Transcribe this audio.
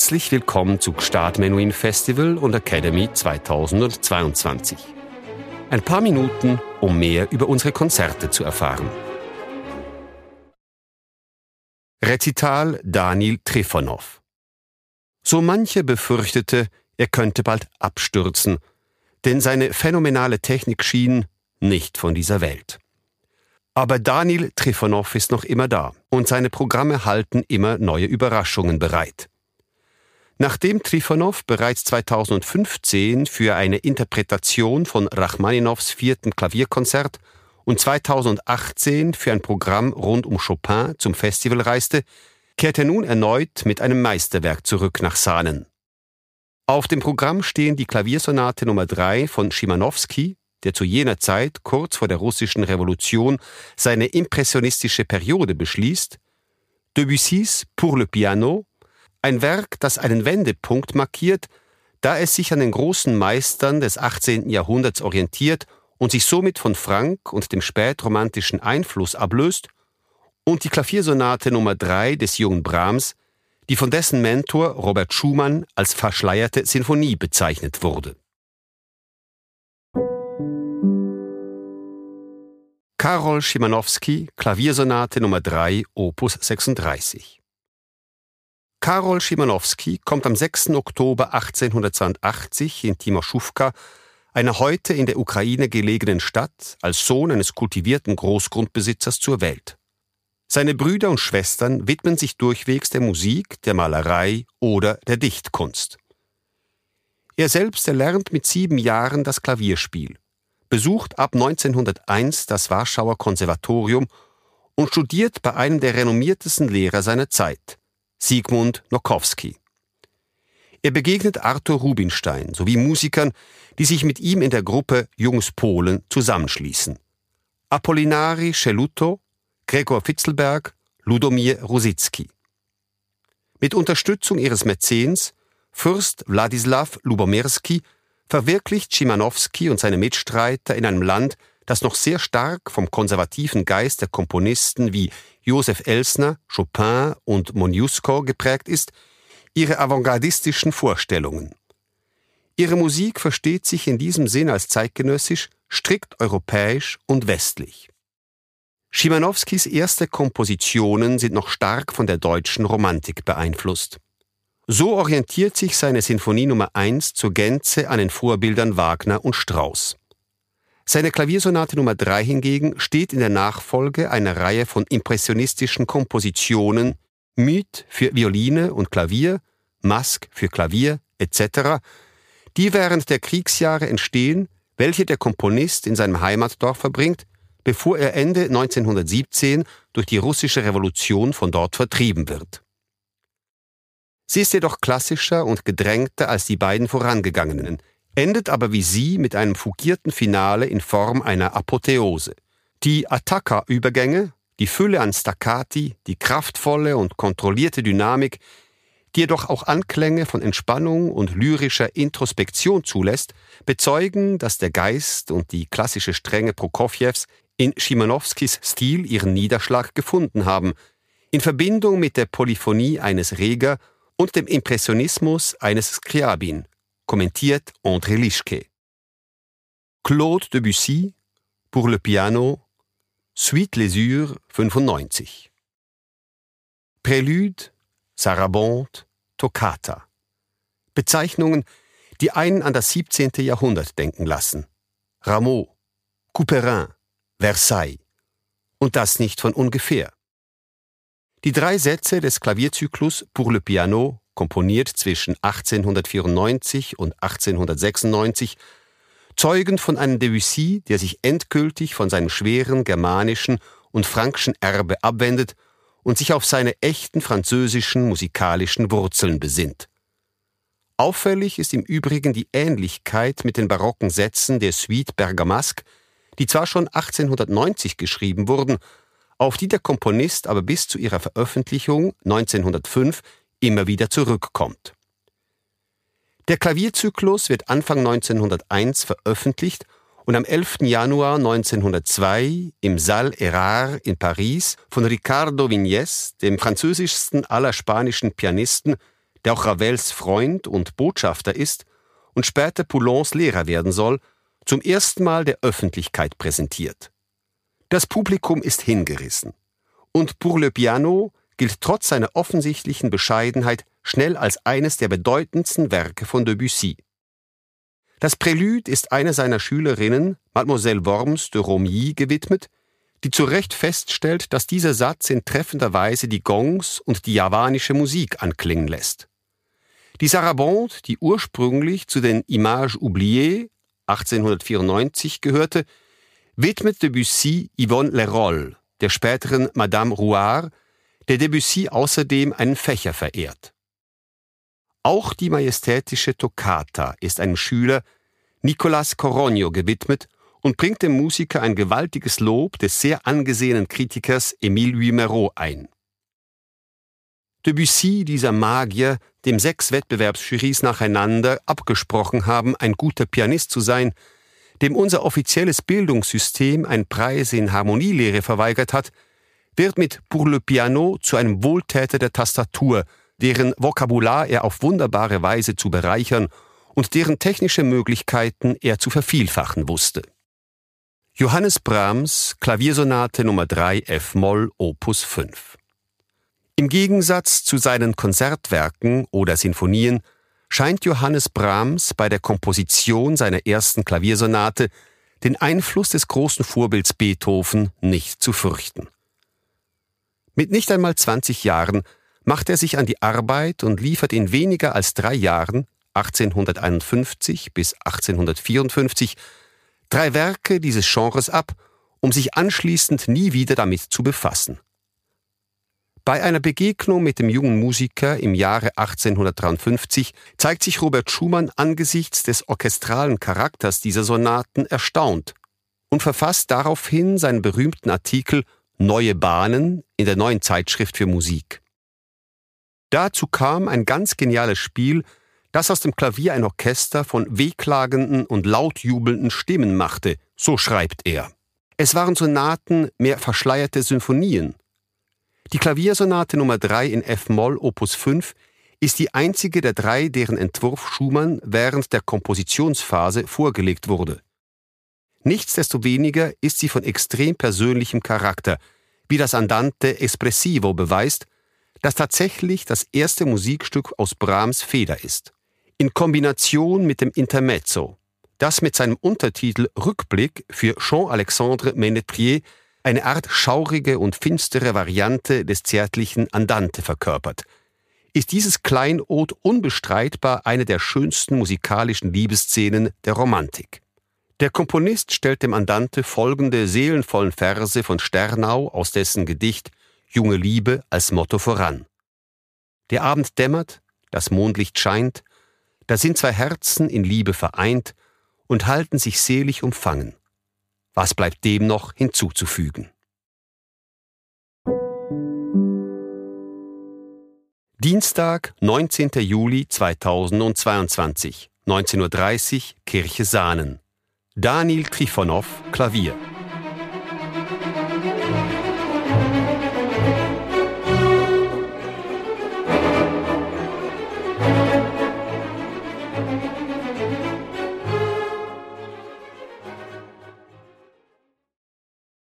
Herzlich willkommen zu Gstaad Menuhin Festival und Academy 2022. Ein paar Minuten, um mehr über unsere Konzerte zu erfahren. Rezital Daniel Trifonov. So manche befürchtete, er könnte bald abstürzen, denn seine phänomenale Technik schien nicht von dieser Welt. Aber Daniel Trifonov ist noch immer da und seine Programme halten immer neue Überraschungen bereit. Nachdem Trifonov bereits 2015 für eine Interpretation von Rachmaninows vierten Klavierkonzert und 2018 für ein Programm rund um Chopin zum Festival reiste, kehrt er nun erneut mit einem Meisterwerk zurück nach Sahnen. Auf dem Programm stehen die Klaviersonate Nummer 3 von Schimanowski, der zu jener Zeit, kurz vor der russischen Revolution, seine impressionistische Periode beschließt, Debussys Pour le Piano ein Werk, das einen Wendepunkt markiert, da es sich an den großen Meistern des 18. Jahrhunderts orientiert und sich somit von Frank und dem spätromantischen Einfluss ablöst, und die Klaviersonate Nummer 3 des jungen Brahms, die von dessen Mentor Robert Schumann als verschleierte Sinfonie bezeichnet wurde. Karol Schimanowski, Klaviersonate Nummer 3, Opus 36 Karol Schimanowski kommt am 6. Oktober 1882 in Timoschówka, einer heute in der Ukraine gelegenen Stadt, als Sohn eines kultivierten Großgrundbesitzers zur Welt. Seine Brüder und Schwestern widmen sich durchwegs der Musik, der Malerei oder der Dichtkunst. Er selbst erlernt mit sieben Jahren das Klavierspiel, besucht ab 1901 das Warschauer Konservatorium und studiert bei einem der renommiertesten Lehrer seiner Zeit, Sigmund Nokowski. Er begegnet Arthur Rubinstein sowie Musikern, die sich mit ihm in der Gruppe Jungs Polen zusammenschließen. Apollinari Celuto, Gregor Fitzelberg, Ludomir Rosicki. Mit Unterstützung ihres Mäzens, Fürst Wladislaw Lubomirski, verwirklicht Schimanowski und seine Mitstreiter in einem Land, das noch sehr stark vom konservativen Geist der Komponisten wie Josef Elsner, Chopin und Moniuszko geprägt ist, ihre avantgardistischen Vorstellungen. Ihre Musik versteht sich in diesem Sinn als zeitgenössisch, strikt europäisch und westlich. Schimanowskis erste Kompositionen sind noch stark von der deutschen Romantik beeinflusst. So orientiert sich seine Sinfonie Nummer 1 zur Gänze an den Vorbildern Wagner und Strauss. Seine Klaviersonate Nummer 3 hingegen steht in der Nachfolge einer Reihe von impressionistischen Kompositionen, Myth für Violine und Klavier, Mask für Klavier etc., die während der Kriegsjahre entstehen, welche der Komponist in seinem Heimatdorf verbringt, bevor er Ende 1917 durch die russische Revolution von dort vertrieben wird. Sie ist jedoch klassischer und gedrängter als die beiden vorangegangenen, endet aber wie sie mit einem fugierten Finale in Form einer Apotheose. Die Attacca-Übergänge, die Fülle an Staccati, die kraftvolle und kontrollierte Dynamik, die jedoch auch Anklänge von Entspannung und lyrischer Introspektion zulässt, bezeugen, dass der Geist und die klassische Strenge Prokofjews in Schimanowskis Stil ihren Niederschlag gefunden haben, in Verbindung mit der Polyphonie eines Reger und dem Impressionismus eines Scriabin, kommentiert André Lischke. Claude Debussy pour le piano, Suite Lesure 95. Prélude, Sarabande, Toccata. Bezeichnungen, die einen an das 17. Jahrhundert denken lassen. Rameau, Couperin, Versailles. Und das nicht von ungefähr. Die drei Sätze des Klavierzyklus Pour le piano komponiert zwischen 1894 und 1896, zeugen von einem Debussy, der sich endgültig von seinem schweren germanischen und frankischen Erbe abwendet und sich auf seine echten französischen musikalischen Wurzeln besinnt. Auffällig ist im Übrigen die Ähnlichkeit mit den barocken Sätzen der Suite Bergamasque, die zwar schon 1890 geschrieben wurden, auf die der Komponist aber bis zu ihrer Veröffentlichung 1905 immer wieder zurückkommt. Der Klavierzyklus wird Anfang 1901 veröffentlicht und am 11. Januar 1902 im Salle Erard in Paris von Ricardo Vignes, dem französischsten aller spanischen Pianisten, der auch Ravels Freund und Botschafter ist und später Poulons Lehrer werden soll, zum ersten Mal der Öffentlichkeit präsentiert. Das Publikum ist hingerissen. Und Pour le Piano gilt trotz seiner offensichtlichen Bescheidenheit schnell als eines der bedeutendsten Werke von Debussy. Das Prälude ist einer seiner Schülerinnen, Mademoiselle Worms de Romilly, gewidmet, die zu Recht feststellt, dass dieser Satz in treffender Weise die Gongs und die javanische Musik anklingen lässt. Die Sarabande, die ursprünglich zu den Images oubliées 1894 gehörte, widmet Debussy Yvonne Leroll, der späteren Madame Rouard, der Debussy außerdem einen Fächer verehrt. Auch die majestätische Toccata ist einem Schüler, Nicolas Corogno, gewidmet und bringt dem Musiker ein gewaltiges Lob des sehr angesehenen Kritikers Émile Louis ein. Debussy, dieser Magier, dem sechs Wettbewerbsjurys nacheinander abgesprochen haben, ein guter Pianist zu sein, dem unser offizielles Bildungssystem ein Preis in Harmonielehre verweigert hat, wird mit Pour le Piano zu einem Wohltäter der Tastatur, deren Vokabular er auf wunderbare Weise zu bereichern und deren technische Möglichkeiten er zu vervielfachen wusste. Johannes Brahms Klaviersonate Nummer 3 F-Moll Opus 5 Im Gegensatz zu seinen Konzertwerken oder Sinfonien scheint Johannes Brahms bei der Komposition seiner ersten Klaviersonate den Einfluss des großen Vorbilds Beethoven nicht zu fürchten. Mit nicht einmal 20 Jahren macht er sich an die Arbeit und liefert in weniger als drei Jahren, 1851 bis 1854, drei Werke dieses Genres ab, um sich anschließend nie wieder damit zu befassen. Bei einer Begegnung mit dem jungen Musiker im Jahre 1853 zeigt sich Robert Schumann angesichts des orchestralen Charakters dieser Sonaten erstaunt und verfasst daraufhin seinen berühmten Artikel Neue Bahnen in der neuen Zeitschrift für Musik. Dazu kam ein ganz geniales Spiel, das aus dem Klavier ein Orchester von wehklagenden und lautjubelnden Stimmen machte, so schreibt er. Es waren Sonaten mehr verschleierte Symphonien. Die Klaviersonate Nummer 3 in F-Moll Opus 5 ist die einzige der drei, deren Entwurf Schumann während der Kompositionsphase vorgelegt wurde. Nichtsdestoweniger ist sie von extrem persönlichem Charakter, wie das Andante Espressivo beweist, das tatsächlich das erste Musikstück aus Brahms Feder ist in Kombination mit dem Intermezzo, das mit seinem Untertitel Rückblick für Jean-Alexandre Ménétrier eine Art schaurige und finstere Variante des zärtlichen Andante verkörpert, ist dieses Kleinod unbestreitbar eine der schönsten musikalischen Liebesszenen der Romantik. Der Komponist stellt dem Andante folgende seelenvollen Verse von Sternau aus dessen Gedicht Junge Liebe als Motto voran. Der Abend dämmert, das Mondlicht scheint, da sind zwei Herzen in Liebe vereint und halten sich selig umfangen. Was bleibt dem noch hinzuzufügen? Dienstag, 19. Juli 2022, 19.30 Uhr, Kirche Sahnen. Daniel Trifonov Klavier.